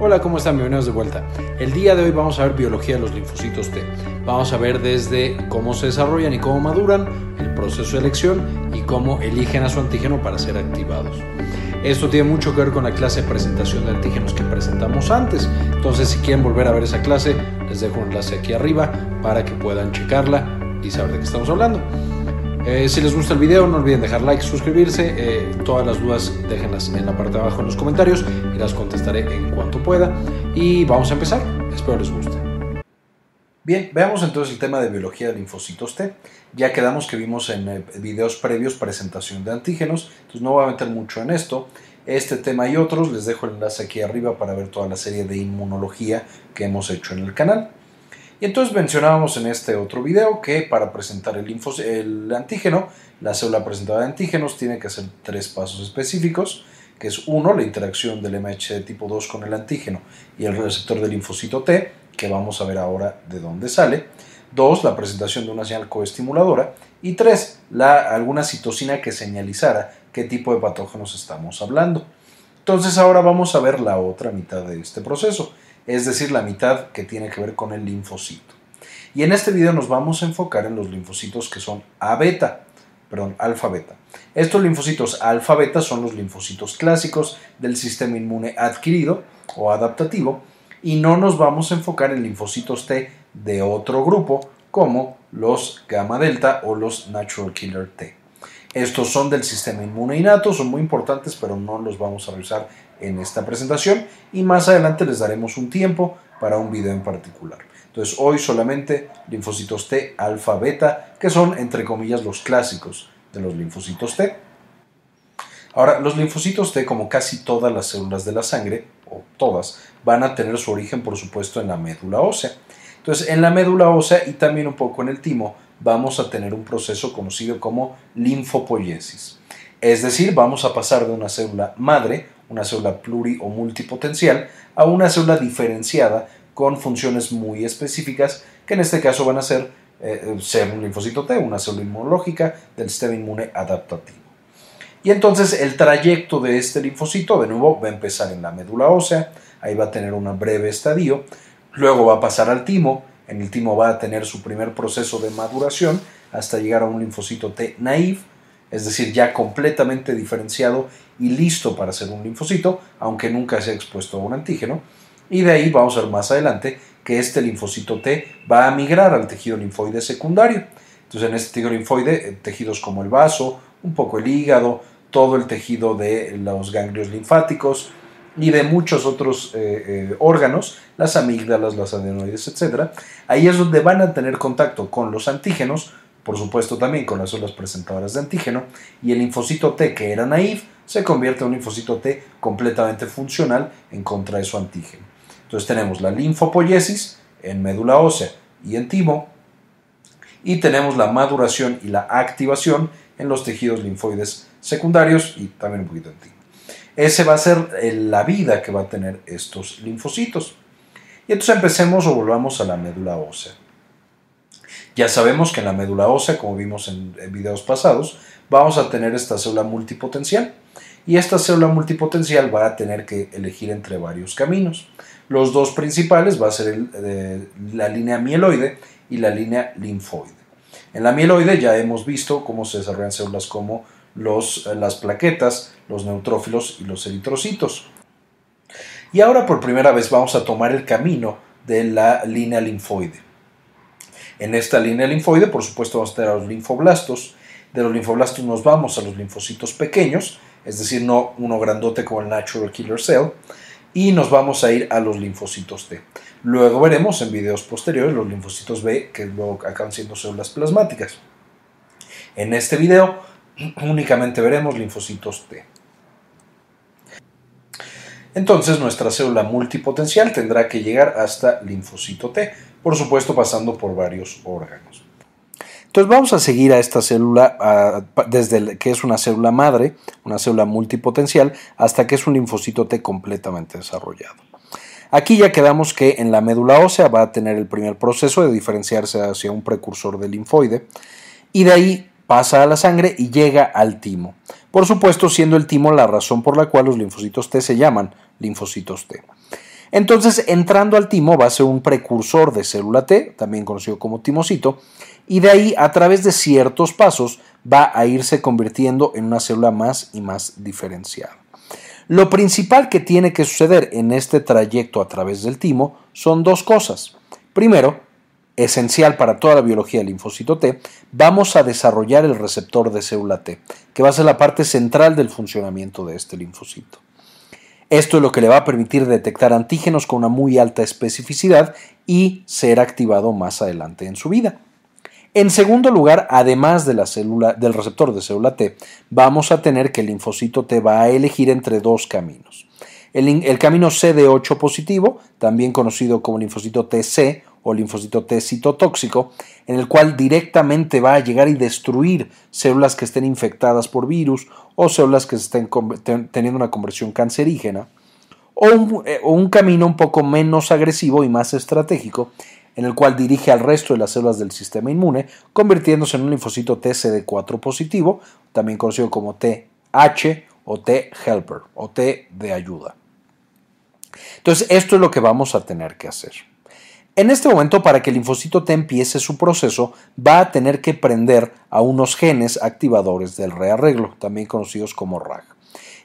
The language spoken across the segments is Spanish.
Hola, ¿cómo están? Bienvenidos de vuelta. El día de hoy vamos a ver biología de los linfocitos T. Vamos a ver desde cómo se desarrollan y cómo maduran, el proceso de elección y cómo eligen a su antígeno para ser activados. Esto tiene mucho que ver con la clase de presentación de antígenos que presentamos antes. Entonces, si quieren volver a ver esa clase, les dejo un enlace aquí arriba para que puedan checarla y saber de qué estamos hablando. Eh, si les gusta el video, no olviden dejar like, suscribirse. Eh, todas las dudas déjenlas en la parte de abajo en los comentarios y las contestaré en cuanto pueda. Y vamos a empezar. Espero les guste. Bien, veamos entonces el tema de biología de linfocitos T. Ya quedamos que vimos en eh, videos previos presentación de antígenos, entonces no voy a meter mucho en esto. Este tema y otros les dejo el enlace aquí arriba para ver toda la serie de inmunología que hemos hecho en el canal. Y entonces mencionábamos en este otro video que para presentar el, el antígeno, la célula presentada de antígenos tiene que hacer tres pasos específicos, que es uno, la interacción del MH de tipo 2 con el antígeno y el receptor del linfocito T, que vamos a ver ahora de dónde sale. Dos, la presentación de una señal coestimuladora. Y tres, la, alguna citocina que señalizara qué tipo de patógenos estamos hablando. Entonces ahora vamos a ver la otra mitad de este proceso es decir, la mitad que tiene que ver con el linfocito. Y en este video nos vamos a enfocar en los linfocitos que son A beta, perdón, alfa beta. Estos linfocitos alfa beta son los linfocitos clásicos del sistema inmune adquirido o adaptativo y no nos vamos a enfocar en linfocitos T de otro grupo como los gamma delta o los natural killer T. Estos son del sistema inmune innato, son muy importantes, pero no los vamos a revisar en esta presentación y más adelante les daremos un tiempo para un video en particular. Entonces hoy solamente linfocitos T alfa beta, que son entre comillas los clásicos de los linfocitos T. Ahora, los linfocitos T, como casi todas las células de la sangre, o todas, van a tener su origen, por supuesto, en la médula ósea. Entonces, en la médula ósea y también un poco en el timo, vamos a tener un proceso conocido como linfopoiesis. Es decir, vamos a pasar de una célula madre una célula pluri o multipotencial, a una célula diferenciada con funciones muy específicas, que en este caso van a ser, eh, ser un linfocito T, una célula inmunológica del sistema inmune adaptativo. Y entonces el trayecto de este linfocito, de nuevo, va a empezar en la médula ósea, ahí va a tener un breve estadio, luego va a pasar al timo, en el timo va a tener su primer proceso de maduración hasta llegar a un linfocito T naive, es decir, ya completamente diferenciado y listo para ser un linfocito, aunque nunca se ha expuesto a un antígeno. Y de ahí vamos a ver más adelante que este linfocito T va a migrar al tejido linfoide secundario. Entonces en este tejido linfoide, eh, tejidos como el vaso, un poco el hígado, todo el tejido de los ganglios linfáticos y de muchos otros eh, eh, órganos, las amígdalas, las adenoides, etc. Ahí es donde van a tener contacto con los antígenos por supuesto también con las células presentadoras de antígeno, y el linfocito T que era naif se convierte en un linfocito T completamente funcional en contra de su antígeno. Entonces tenemos la linfopoiesis en médula ósea y en timo, y tenemos la maduración y la activación en los tejidos linfoides secundarios y también un poquito en timo. Ese va a ser la vida que va a tener estos linfocitos. Y entonces empecemos o volvamos a la médula ósea. Ya sabemos que en la médula ósea, como vimos en, videos pasados, vamos a tener esta célula multipotencial. Y esta célula multipotencial va a tener que elegir entre varios caminos. Los dos principales va a ser la línea mieloide y la línea linfoide. En la mieloide ya hemos visto cómo se desarrollan células como los, las plaquetas, los neutrófilos y los eritrocitos. Y ahora por primera vez vamos a tomar el camino de la línea linfoide. En esta línea linfoide, por supuesto, vamos a tener a los linfoblastos. De los linfoblastos nos vamos a los linfocitos pequeños, es decir, no uno grandote como el natural killer cell, y nos vamos a ir a los linfocitos T. Luego veremos en videos posteriores los linfocitos B, que luego acaban siendo células plasmáticas. En este video únicamente veremos linfocitos T. Entonces nuestra célula multipotencial tendrá que llegar hasta linfocito T, por supuesto pasando por varios órganos. Entonces vamos a seguir a esta célula desde que es una célula madre, una célula multipotencial, hasta que es un linfocito T completamente desarrollado. Aquí ya quedamos que en la médula ósea va a tener el primer proceso de diferenciarse hacia un precursor del linfoide y de ahí pasa a la sangre y llega al timo. Por supuesto, siendo el timo la razón por la cual los linfocitos T se llaman linfocitos T. Entonces, entrando al timo va a ser un precursor de célula T, también conocido como timocito, y de ahí, a través de ciertos pasos, va a irse convirtiendo en una célula más y más diferenciada. Lo principal que tiene que suceder en este trayecto a través del timo son dos cosas. Primero, esencial para toda la biología del linfocito T, vamos a desarrollar el receptor de célula T, que va a ser la parte central del funcionamiento de este linfocito. Esto es lo que le va a permitir detectar antígenos con una muy alta especificidad y ser activado más adelante en su vida. En segundo lugar, además de la célula, del receptor de célula T, vamos a tener que el linfocito T va a elegir entre dos caminos. El, el camino CD8 positivo, también conocido como linfocito TC o linfocito T citotóxico, en el cual directamente va a llegar y destruir células que estén infectadas por virus o células que estén teniendo una conversión cancerígena, o un, eh, o un camino un poco menos agresivo y más estratégico, en el cual dirige al resto de las células del sistema inmune, convirtiéndose en un linfocito TCD4 positivo, también conocido como TH o T helper o T de ayuda. Entonces, esto es lo que vamos a tener que hacer. En este momento, para que el linfocito T empiece su proceso, va a tener que prender a unos genes activadores del rearreglo, también conocidos como RAG.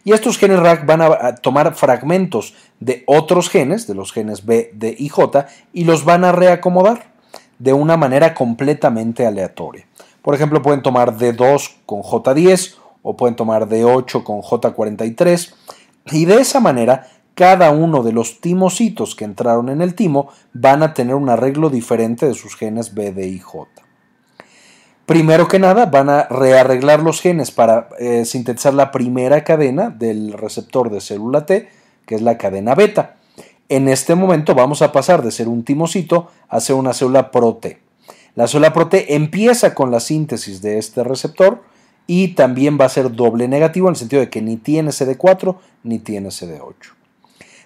Y estos genes RAG van a tomar fragmentos de otros genes, de los genes B, D y J, y los van a reacomodar de una manera completamente aleatoria. Por ejemplo, pueden tomar D2 con J10 o pueden tomar D8 con J43 y de esa manera cada uno de los timocitos que entraron en el timo van a tener un arreglo diferente de sus genes B, D y J. Primero que nada, van a rearreglar los genes para eh, sintetizar la primera cadena del receptor de célula T, que es la cadena beta. En este momento vamos a pasar de ser un timocito a ser una célula pro-T. La célula pro-T empieza con la síntesis de este receptor y también va a ser doble negativo en el sentido de que ni tiene CD4 ni tiene CD8.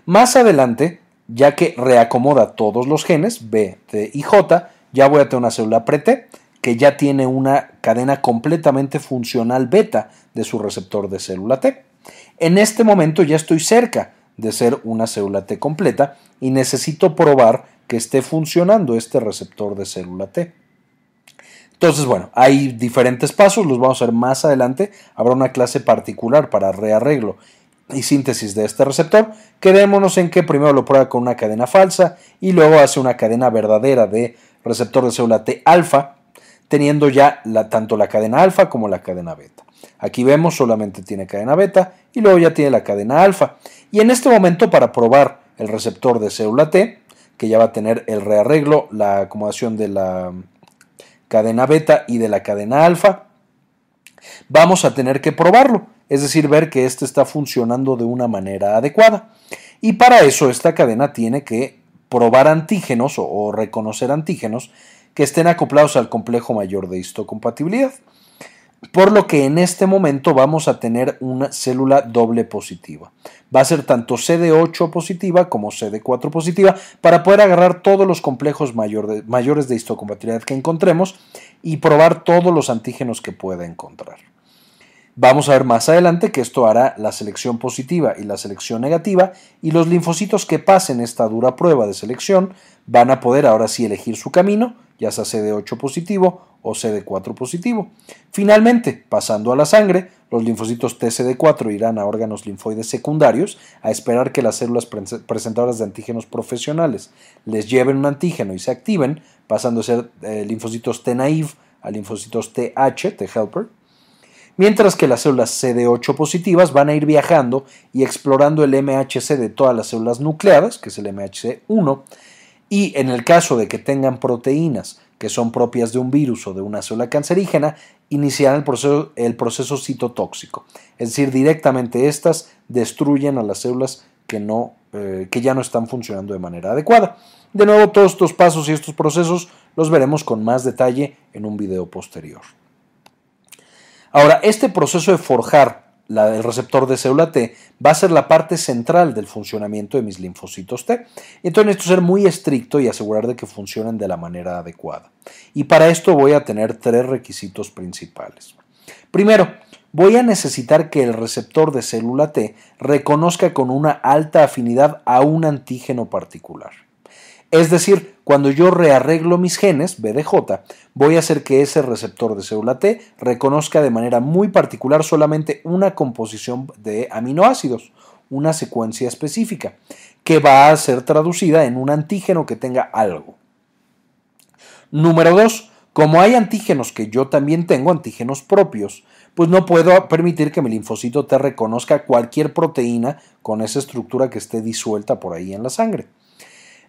Más adelante, ya que reacomoda todos los genes, B, T y J, ya voy a tener una célula pre-T que ya tiene una cadena completamente funcional beta de su receptor de célula T. En este momento ya estoy cerca de ser una célula T completa y necesito probar que esté funcionando este receptor de célula T. Entonces, bueno, hay diferentes pasos, los vamos a ver más adelante. Habrá una clase particular para rearreglo y síntesis de este receptor, quedémonos en que primero lo prueba con una cadena falsa y luego hace una cadena verdadera de receptor de célula T alfa, teniendo ya la, tanto la cadena alfa como la cadena beta. Aquí vemos solamente tiene cadena beta y luego ya tiene la cadena alfa. Y en este momento para probar el receptor de célula T, que ya va a tener el rearreglo, la acomodación de la cadena beta y de la cadena alfa, vamos a tener que probarlo es decir, ver que éste está funcionando de una manera adecuada. Y para eso esta cadena tiene que probar antígenos o, reconocer antígenos que estén acoplados al complejo mayor de histocompatibilidad. Por lo que en este momento vamos a tener una célula doble positiva. Va a ser tanto CD8 positiva como CD4 positiva para poder agarrar todos los complejos mayores de histocompatibilidad que encontremos y probar todos los antígenos que pueda encontrar. Vamos a ver más adelante que esto hará la selección positiva y la selección negativa y los linfocitos que pasen esta dura prueba de selección van a poder ahora sí elegir su camino, ya sea CD8 positivo o CD4 positivo. Finalmente, pasando a la sangre, los linfocitos TCD4 irán a órganos linfoides secundarios a esperar que las células presentadoras de antígenos profesionales les lleven un antígeno y se activen, pasando a ser eh, linfocitos T naive a linfocitos TH, T helper, mientras que las células CD8 positivas van a ir viajando y explorando el MHC de todas las células nucleadas, que es el MHC1, y en el caso de que tengan proteínas que son propias de un virus o de una célula cancerígena, iniciarán el proceso, citotóxico. Es decir, directamente estas destruyen a las células que, no, eh, que ya no están funcionando de manera adecuada. De nuevo, todos estos pasos y estos procesos los veremos con más detalle en un video posterior. Ahora, este proceso de forjar el receptor de célula T va a ser la parte central del funcionamiento de mis linfocitos T. Entonces necesito ser muy estricto y asegurar de que funcionen de la manera adecuada. Y para esto voy a tener tres requisitos principales. Primero, voy a necesitar que el receptor de célula T reconozca con una alta afinidad a un antígeno particular. Es decir, cuando yo rearreglo mis genes, BDJ, voy a hacer que ese receptor de célula T reconozca de manera muy particular solamente una composición de aminoácidos, una secuencia específica, que va a ser traducida en un antígeno que tenga algo. Número 2. Como hay antígenos que yo también tengo, antígenos propios, pues no puedo permitir que mi linfocito T reconozca cualquier proteína con esa estructura que esté disuelta por ahí en la sangre.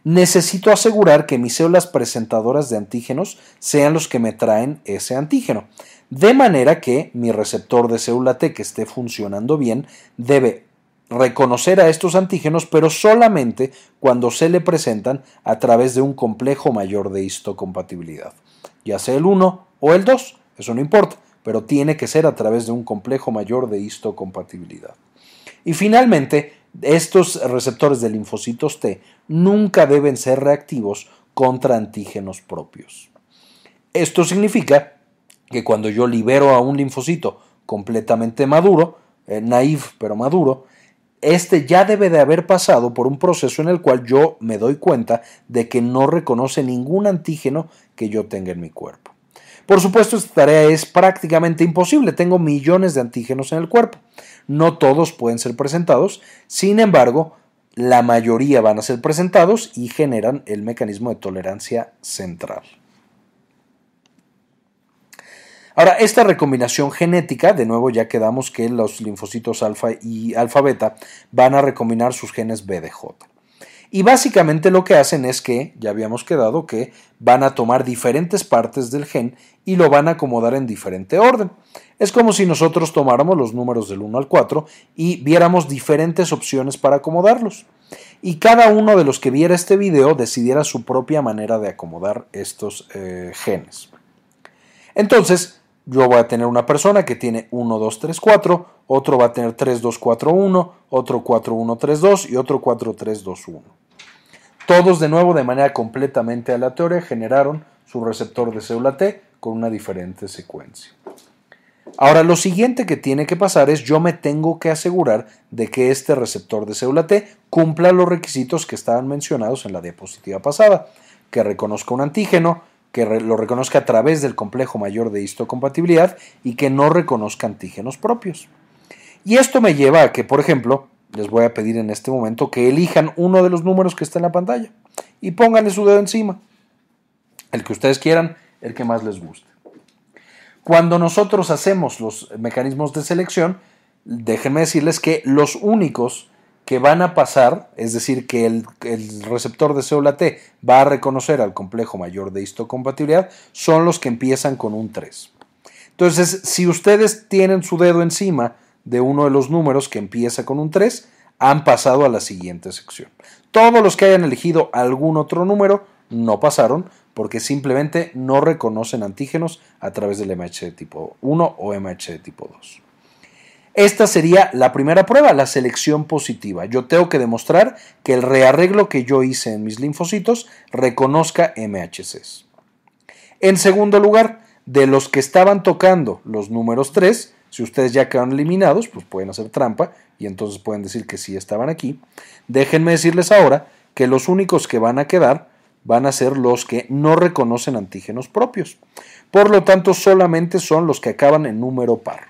Necesito asegurar que mis células presentadoras de antígenos sean los que me traen ese antígeno, de manera que mi receptor de célula T que esté funcionando bien debe reconocer a estos antígenos, pero solamente cuando se le presentan a través de un complejo mayor de histocompatibilidad, ya sea el 1 o el 2, eso no importa pero tiene que ser a través de un complejo mayor de histocompatibilidad. Y finalmente, estos receptores de linfocitos T nunca deben ser reactivos contra antígenos propios. Esto significa que cuando yo libero a un linfocito completamente maduro, eh, naif pero maduro, este ya debe de haber pasado por un proceso en el cual yo me doy cuenta de que no reconoce ningún antígeno que yo tenga en mi cuerpo. Por supuesto, esta tarea es prácticamente imposible. Tengo millones de antígenos en el cuerpo. No todos pueden ser presentados. Sin embargo, la mayoría van a ser presentados y generan el mecanismo de tolerancia central. Ahora, esta recombinación genética, de nuevo ya quedamos que los linfocitos alfa y alfa beta van a recombinar sus genes BDJ. Y básicamente lo que hacen es que, ya habíamos quedado, que van a tomar diferentes partes del gen y lo van a acomodar en diferente orden. Es como si nosotros tomáramos los números del 1 al 4 y viéramos diferentes opciones para acomodarlos. Y cada uno de los que viera este video decidiera su propia manera de acomodar estos eh, genes. Entonces, yo voy a tener una persona que tiene 1, 2, 3, 4, otro va a tener 3, 2, 4, 1, otro 4, 1, 3, 2 y otro 4, 3, 2, 1. Todos de nuevo de manera completamente aleatoria generaron su receptor de célula T con una diferente secuencia. Ahora lo siguiente que tiene que pasar es yo me tengo que asegurar de que este receptor de célula T cumpla los requisitos que estaban mencionados en la diapositiva pasada, que reconozca un antígeno, que lo reconozca a través del complejo mayor de histocompatibilidad y que no reconozca antígenos propios. Y esto me lleva a que, por ejemplo, les voy a pedir en este momento que elijan uno de los números que está en la pantalla y pónganle su dedo encima. El que ustedes quieran, el que más les guste. Cuando nosotros hacemos los mecanismos de selección, déjenme decirles que los únicos que van a pasar, es decir, que el, receptor de célula T va a reconocer al complejo mayor de histocompatibilidad, son los que empiezan con un 3. Entonces, si ustedes tienen su dedo encima de uno de los números que empieza con un 3 han pasado a la siguiente sección. Todos los que hayan elegido algún otro número no pasaron porque simplemente no reconocen antígenos a través del MH de tipo 1 o MH de tipo 2. Esta sería la primera prueba, la selección positiva. Yo tengo que demostrar que el rearreglo que yo hice en mis linfocitos reconozca MHCs. En segundo lugar, de los que estaban tocando los números 3, si ustedes ya quedan eliminados, pues pueden hacer trampa y entonces pueden decir que sí estaban aquí. Déjenme decirles ahora que los únicos que van a quedar van a ser los que no reconocen antígenos propios. Por lo tanto, solamente son los que acaban en número par.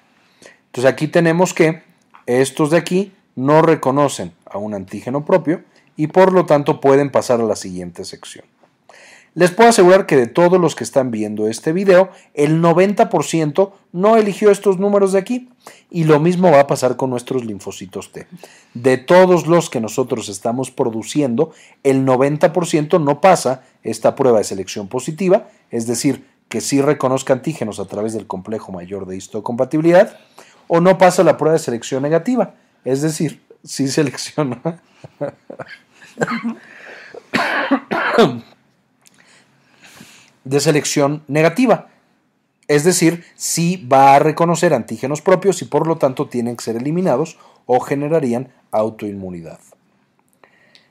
Entonces aquí tenemos que estos de aquí no reconocen a un antígeno propio y por lo tanto pueden pasar a la siguiente sección. Les puedo asegurar que de todos los que están viendo este video, el 90% no eligió estos números de aquí. Y lo mismo va a pasar con nuestros linfocitos T. De todos los que nosotros estamos produciendo, el 90% no pasa esta prueba de selección positiva, es decir, que sí reconozca antígenos a través del complejo mayor de histocompatibilidad, o no pasa la prueba de selección negativa, es decir, sí selecciona de selección negativa. Es decir, si va a reconocer antígenos propios y por lo tanto tienen que ser eliminados o generarían autoinmunidad.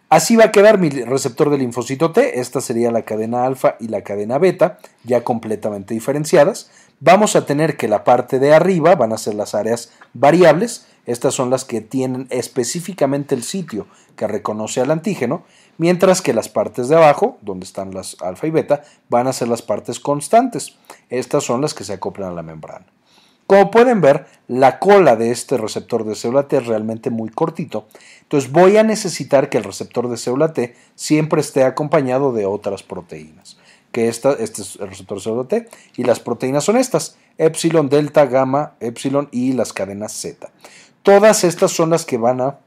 Así va a quedar mi receptor de linfocito T, esta sería la cadena alfa y la cadena beta, ya completamente diferenciadas, vamos a tener que la parte de arriba van a ser las áreas variables, estas son las que tienen específicamente el sitio que reconoce al antígeno, mientras que las partes de abajo, donde están las alfa y beta, van a ser las partes constantes. Estas son las que se acoplan a la membrana. Como pueden ver, la cola de este receptor de célula T es realmente muy cortito, entonces voy a necesitar que el receptor de célula T siempre esté acompañado de otras proteínas, que esta, este es el receptor de célula T, y las proteínas son estas, epsilon, delta, gamma, epsilon y las cadenas Z. Todas estas son las que van a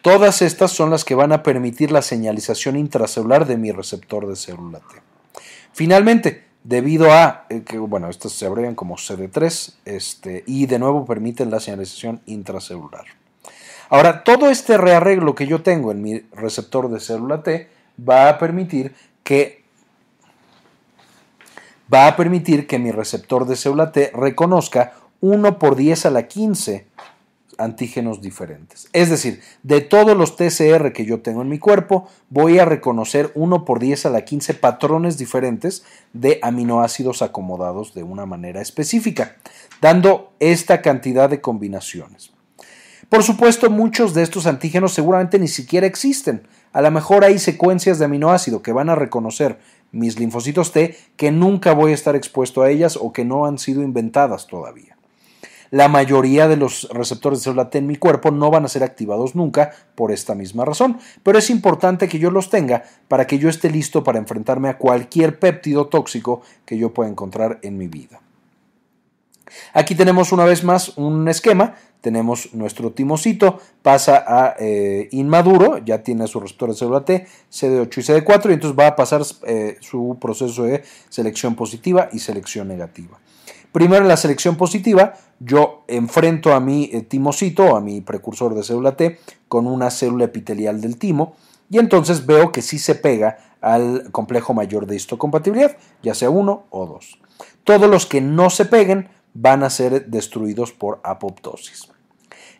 Todas estas son las que van a permitir la señalización intracelular de mi receptor de célula T. Finalmente, debido a eh, que, bueno, estas se abrevian como CD3 este, y de nuevo permiten la señalización intracelular. Ahora, todo este rearreglo que yo tengo en mi receptor de célula T va a permitir que va a permitir que mi receptor de célula T reconozca 1 por 10 a la 15 antígenos diferentes. Es decir, de todos los TCR que yo tengo en mi cuerpo, voy a reconocer 1 por 10 a la 15 patrones diferentes de aminoácidos acomodados de una manera específica, dando esta cantidad de combinaciones. Por supuesto, muchos de estos antígenos seguramente ni siquiera existen. A lo mejor hay secuencias de aminoácido que van a reconocer mis linfocitos T que nunca voy a estar expuesto a ellas o que no han sido inventadas todavía. La mayoría de los receptores de célula T en mi cuerpo no van a ser activados nunca por esta misma razón, pero es importante que yo los tenga para que yo esté listo para enfrentarme a cualquier péptido tóxico que yo pueda encontrar en mi vida. Aquí tenemos una vez más un esquema. Tenemos nuestro timocito, pasa a eh, inmaduro, ya tiene su receptor de célula T, CD8 y CD4, y entonces va a pasar eh, su proceso de selección positiva y selección negativa. Primero en la selección positiva, yo enfrento a mi eh, timocito, a mi precursor de célula T, con una célula epitelial del timo, y entonces veo que sí se pega al complejo mayor de histocompatibilidad, ya sea uno o dos. Todos los que no se peguen van a ser destruidos por apoptosis.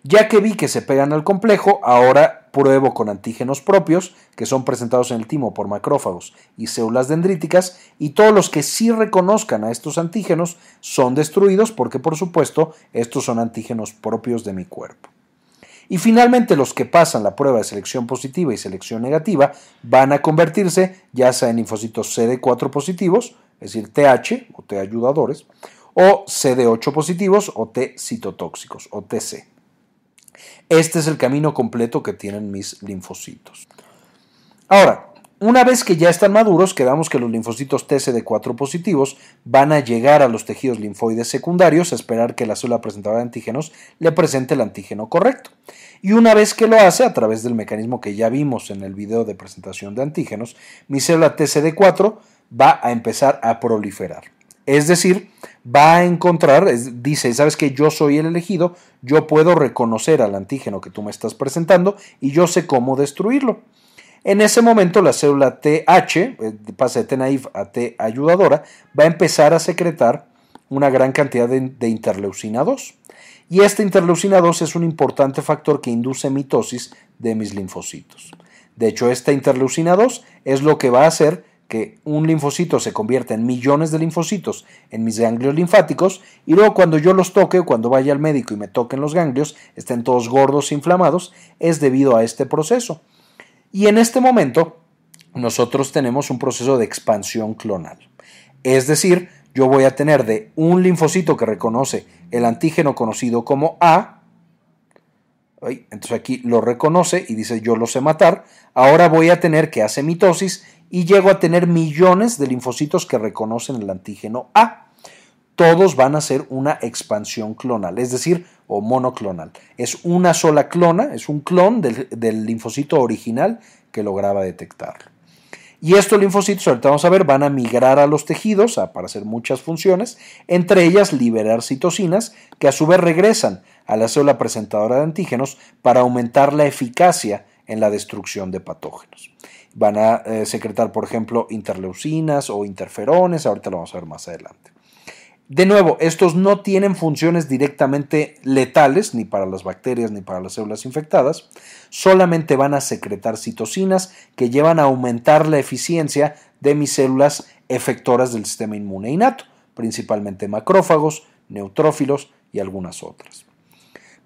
Ya que vi que se pegan al complejo, ahora pruebo con antígenos propios, que son presentados en el timo por macrófagos y células dendríticas, y todos los que sí reconozcan a estos antígenos son destruidos porque, por supuesto, estos son antígenos propios de mi cuerpo. Y finalmente los que pasan la prueba de selección positiva y selección negativa van a convertirse ya sea en linfocitos CD4 positivos, es decir, TH o T ayudadores, o CD8 positivos o T citotóxicos o TC. Este es el camino completo que tienen mis linfocitos. Ahora, una vez que ya están maduros, quedamos que los linfocitos TCD4 positivos van a llegar a los tejidos linfoides secundarios a esperar que la célula presentadora de antígenos le presente el antígeno correcto. Y una vez que lo hace, a través del mecanismo que ya vimos en el video de presentación de antígenos, mi célula TCD4 va a empezar a proliferar. Es decir, va a encontrar, dice, sabes que yo soy el elegido, yo puedo reconocer al antígeno que tú me estás presentando y yo sé cómo destruirlo. En ese momento la célula TH, eh, pasa de T naif a T ayudadora, va a empezar a secretar una gran cantidad de, interleucina 2. Y esta interleucina 2 es un importante factor que induce mitosis de mis linfocitos. De hecho, esta interleucina 2 es lo que va a hacer que un linfocito se convierta en millones de linfocitos en mis ganglios linfáticos y luego cuando yo los toque cuando vaya al médico y me toquen los ganglios estén todos gordos e inflamados es debido a este proceso. Y en este momento nosotros tenemos un proceso de expansión clonal. Es decir, yo voy a tener de un linfocito que reconoce el antígeno conocido como A, entonces aquí lo reconoce y dice yo lo sé matar, ahora voy a tener que hacer mitosis y llego a tener millones de linfocitos que reconocen el antígeno A. Todos van a ser una expansión clonal, es decir, o monoclonal. Es una sola clona, es un clon del, linfocito original que lograba detectarlo. Y estos linfocitos, ahorita vamos a ver, van a migrar a los tejidos para hacer muchas funciones, entre ellas liberar citocinas, que a su vez regresan a la célula presentadora de antígenos para aumentar la eficacia en la destrucción de patógenos van a eh, secretar, por ejemplo, interleucinas o interferones, ahorita lo vamos a ver más adelante. De nuevo, estos no tienen funciones directamente letales, ni para las bacterias ni para las células infectadas, solamente van a secretar citocinas que llevan a aumentar la eficiencia de mis células efectoras del sistema inmune innato, principalmente macrófagos, neutrófilos y algunas otras.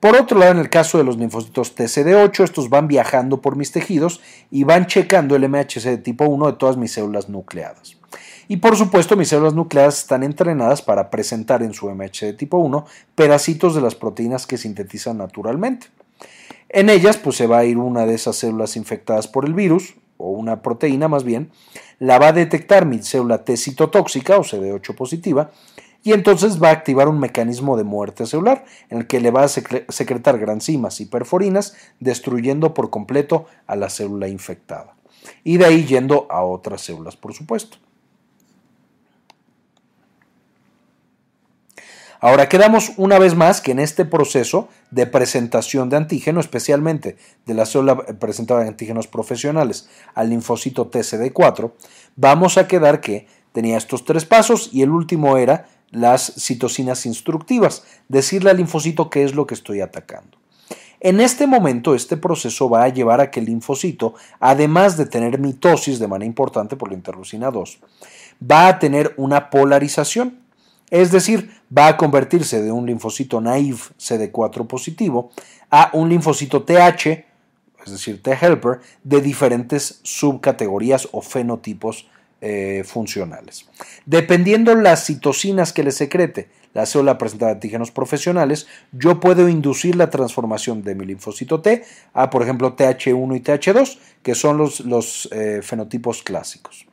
Por otro lado, en el caso de los linfocitos TCD8, estos van viajando por mis tejidos y van checando el MHC de tipo 1 de todas mis células nucleadas. Y por supuesto, mis células nucleadas están entrenadas para presentar en su MHC de tipo 1 pedacitos de las proteínas que sintetizan naturalmente. En ellas, pues se va a ir una de esas células infectadas por el virus, o una proteína más bien, la va a detectar mi célula T citotóxica o CD8 positiva, y entonces va a activar un mecanismo de muerte celular en el que le va a secretar granzimas y perforinas, destruyendo por completo a la célula infectada. Y de ahí yendo a otras células, por supuesto. Ahora quedamos una vez más que en este proceso de presentación de antígeno, especialmente de la célula presentada de antígenos profesionales al linfocito TCD4, vamos a quedar que tenía estos tres pasos y el último era las citocinas instructivas, decirle al linfocito qué es lo que estoy atacando. En este momento, este proceso va a llevar a que el linfocito, además de tener mitosis de manera importante por la interleucina 2, va a tener una polarización. Es decir, va a convertirse de un linfocito naive CD4 positivo a un linfocito TH, es decir, T-helper, de diferentes subcategorías o fenotipos eh, funcionales. Dependiendo las citocinas que le secrete la célula presentada de antígenos profesionales, yo puedo inducir la transformación de mi linfocito T a, por ejemplo, TH1 y TH2, que son los, los eh, fenotipos clásicos.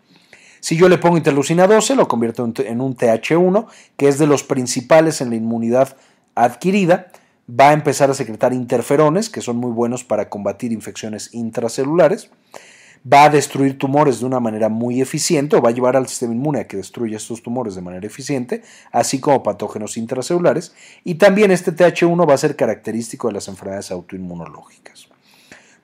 Si yo le pongo interleucina 12, lo convierto en un TH1, que es de los principales en la inmunidad adquirida. Va a empezar a secretar interferones, que son muy buenos para combatir infecciones intracelulares. Va a destruir tumores de una manera muy eficiente o va a llevar al sistema inmune a que destruya estos tumores de manera eficiente, así como patógenos intracelulares. Y también este TH1 va a ser característico de las enfermedades autoinmunológicas.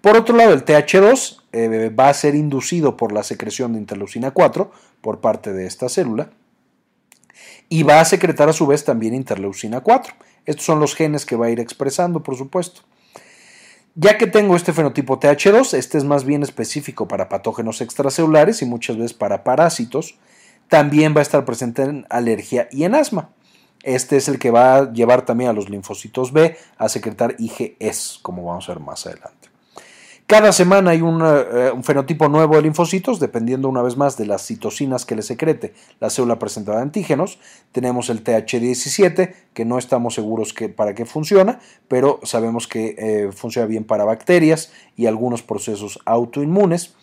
Por otro lado, el TH2 eh, va a ser inducido por la secreción de interleucina 4 por parte de esta célula y va a secretar a su vez también interleucina 4. Estos son los genes que va a ir expresando, por supuesto. Ya que tengo este fenotipo TH2, este es más bien específico para patógenos extracelulares y muchas veces para parásitos, también va a estar presente en alergia y en asma. Este es el que va a llevar también a los linfocitos B a secretar IgS, como vamos a ver más adelante. Cada semana hay eh, un fenotipo nuevo de linfocitos, dependiendo una vez más de las citocinas que le secrete la célula presentada de antígenos. Tenemos el TH17, que no estamos seguros que, para qué funciona, pero sabemos que eh, funciona bien para bacterias y algunos procesos autoinmunes.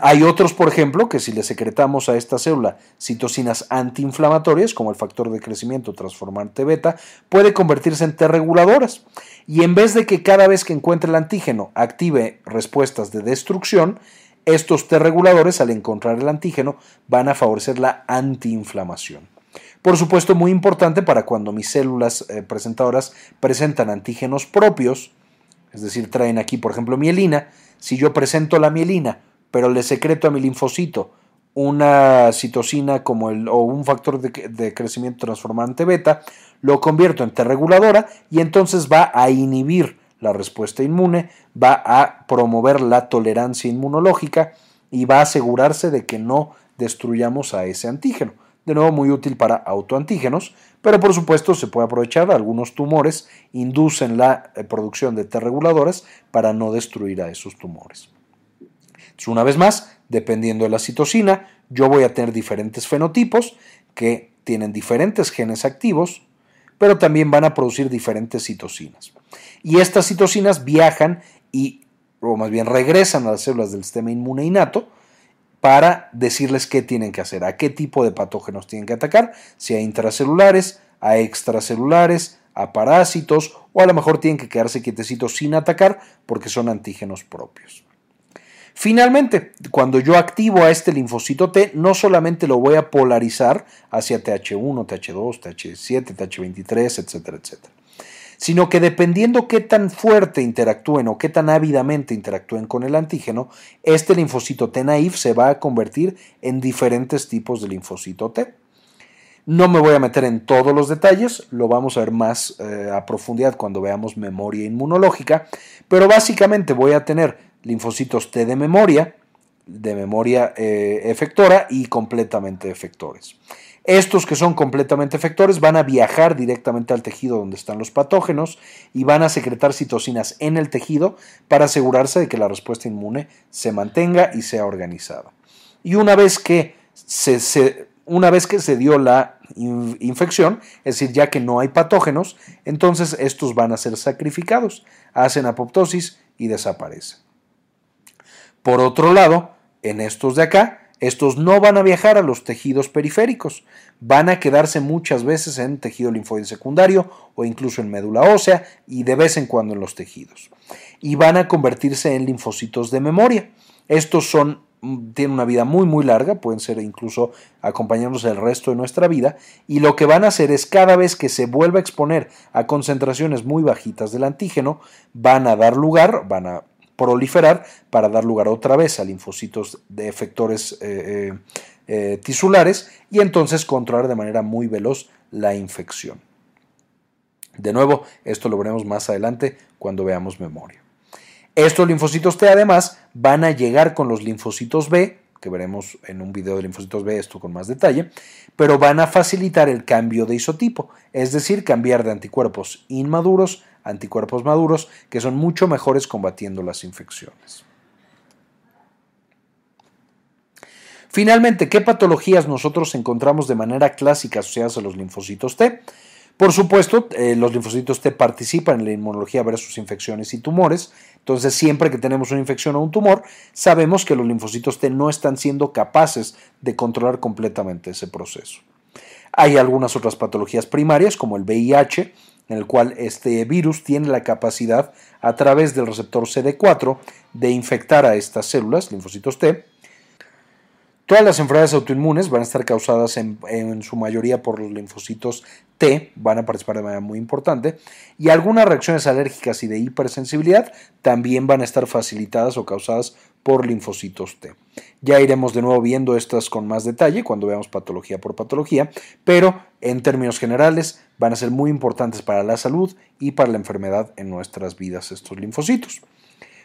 Hay otros, por ejemplo, que si le secretamos a esta célula citocinas antiinflamatorias, como el factor de crecimiento transformante beta, puede convertirse en T reguladoras. Y en vez de que cada vez que encuentre el antígeno active respuestas de destrucción, estos T reguladores, al encontrar el antígeno, van a favorecer la antiinflamación. Por supuesto, muy importante para cuando mis células eh, presentadoras presentan antígenos propios, es decir, traen aquí, por ejemplo, mielina. Si yo presento la mielina pero le secreto a mi linfocito una citocina como el, o un factor de, crecimiento transformante beta, lo convierto en T reguladora y entonces va a inhibir la respuesta inmune, va a promover la tolerancia inmunológica y va a asegurarse de que no destruyamos a ese antígeno. De nuevo, muy útil para autoantígenos, pero por supuesto se puede aprovechar. Algunos tumores inducen la eh, producción de T reguladoras para no destruir a esos tumores una vez más, dependiendo de la citocina, yo voy a tener diferentes fenotipos que tienen diferentes genes activos, pero también van a producir diferentes citocinas. Y estas citocinas viajan y, o más bien regresan a las células del sistema inmune innato para decirles qué tienen que hacer, a qué tipo de patógenos tienen que atacar, si a intracelulares, a extracelulares, a parásitos, o a lo mejor tienen que quedarse quietecitos sin atacar porque son antígenos propios. Finalmente, cuando yo activo a este linfocito T, no solamente lo voy a polarizar hacia TH1, TH2, TH7, TH23, etcétera, etcétera, sino que dependiendo qué tan fuerte interactúen o qué tan ávidamente interactúen con el antígeno, este linfocito T naif se va a convertir en diferentes tipos de linfocito T. No me voy a meter en todos los detalles, lo vamos a ver más eh, a profundidad cuando veamos memoria inmunológica, pero básicamente voy a tener linfocitos T de memoria, de memoria eh, efectora y completamente efectores. Estos que son completamente efectores van a viajar directamente al tejido donde están los patógenos y van a secretar citocinas en el tejido para asegurarse de que la respuesta inmune se mantenga y sea organizada. Y una vez que se, una vez que se dio la infección, es decir, ya que no hay patógenos, entonces estos van a ser sacrificados, hacen apoptosis y desaparecen. Por otro lado, en estos de acá, estos no van a viajar a los tejidos periféricos, van a quedarse muchas veces en tejido linfoide secundario o incluso en médula ósea y de vez en cuando en los tejidos. Y van a convertirse en linfocitos de memoria. Estos son mm, tienen una vida muy muy larga, pueden ser incluso acompañarnos el resto de nuestra vida, y lo que van a hacer es cada vez que se vuelva a exponer a concentraciones muy bajitas del antígeno, van a dar lugar, van a proliferar para dar lugar otra vez a linfocitos de efectores eh, eh, eh, tisulares y entonces controlar de manera muy veloz la infección. De nuevo, esto lo veremos más adelante cuando veamos memoria. Estos linfocitos T además van a llegar con los linfocitos B, que veremos en un video de linfocitos B esto con más detalle, pero van a facilitar el cambio de isotipo, es decir, cambiar de anticuerpos inmaduros anticuerpos maduros que son mucho mejores combatiendo las infecciones. Finalmente, ¿qué patologías nosotros encontramos de manera clásica asociadas a los linfocitos T? Por supuesto, eh, los linfocitos T participan en la inmunología versus infecciones y tumores. Entonces, siempre que tenemos una infección o un tumor, sabemos que los linfocitos T no están siendo capaces de controlar completamente ese proceso. Hay algunas otras patologías primarias, como el VIH, en el cual este virus tiene la capacidad a través del receptor CD4 de infectar a estas células, linfocitos T. Todas las enfermedades autoinmunes van a estar causadas en, en, su mayoría por los linfocitos T, van a participar de manera muy importante, y algunas reacciones alérgicas y de hipersensibilidad también van a estar facilitadas o causadas por linfocitos T. Ya iremos de nuevo viendo estas con más detalle cuando veamos patología por patología, pero en términos generales van a ser muy importantes para la salud y para la enfermedad en nuestras vidas estos linfocitos.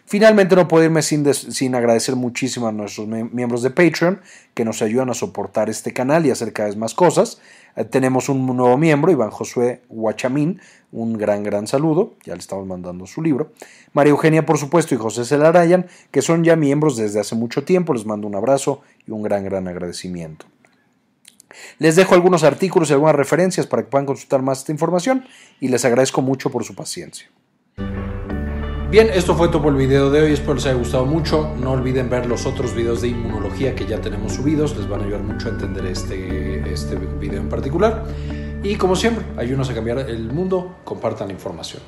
Finalmente no puedo irme sin, sin agradecer muchísimo a nuestros miembros de Patreon que nos ayudan a soportar este canal y hacer cada vez más cosas. Eh, tenemos un nuevo miembro, Iván Josué Huachamín, un gran, gran saludo, ya le estamos mandando su libro. María Eugenia, por supuesto, y José Celarayan, que son ya miembros desde hace mucho tiempo, les mando un abrazo y un gran, gran agradecimiento. Les dejo algunos artículos y algunas referencias para que puedan consultar más esta información y les agradezco mucho por su paciencia. Bien, esto fue todo por el video de hoy, espero les haya gustado mucho. No olviden ver los otros videos de inmunología que ya tenemos subidos, les van a ayudar mucho a entender este, este video en particular. Y como siempre, ayúdenos a cambiar el mundo, compartan la información.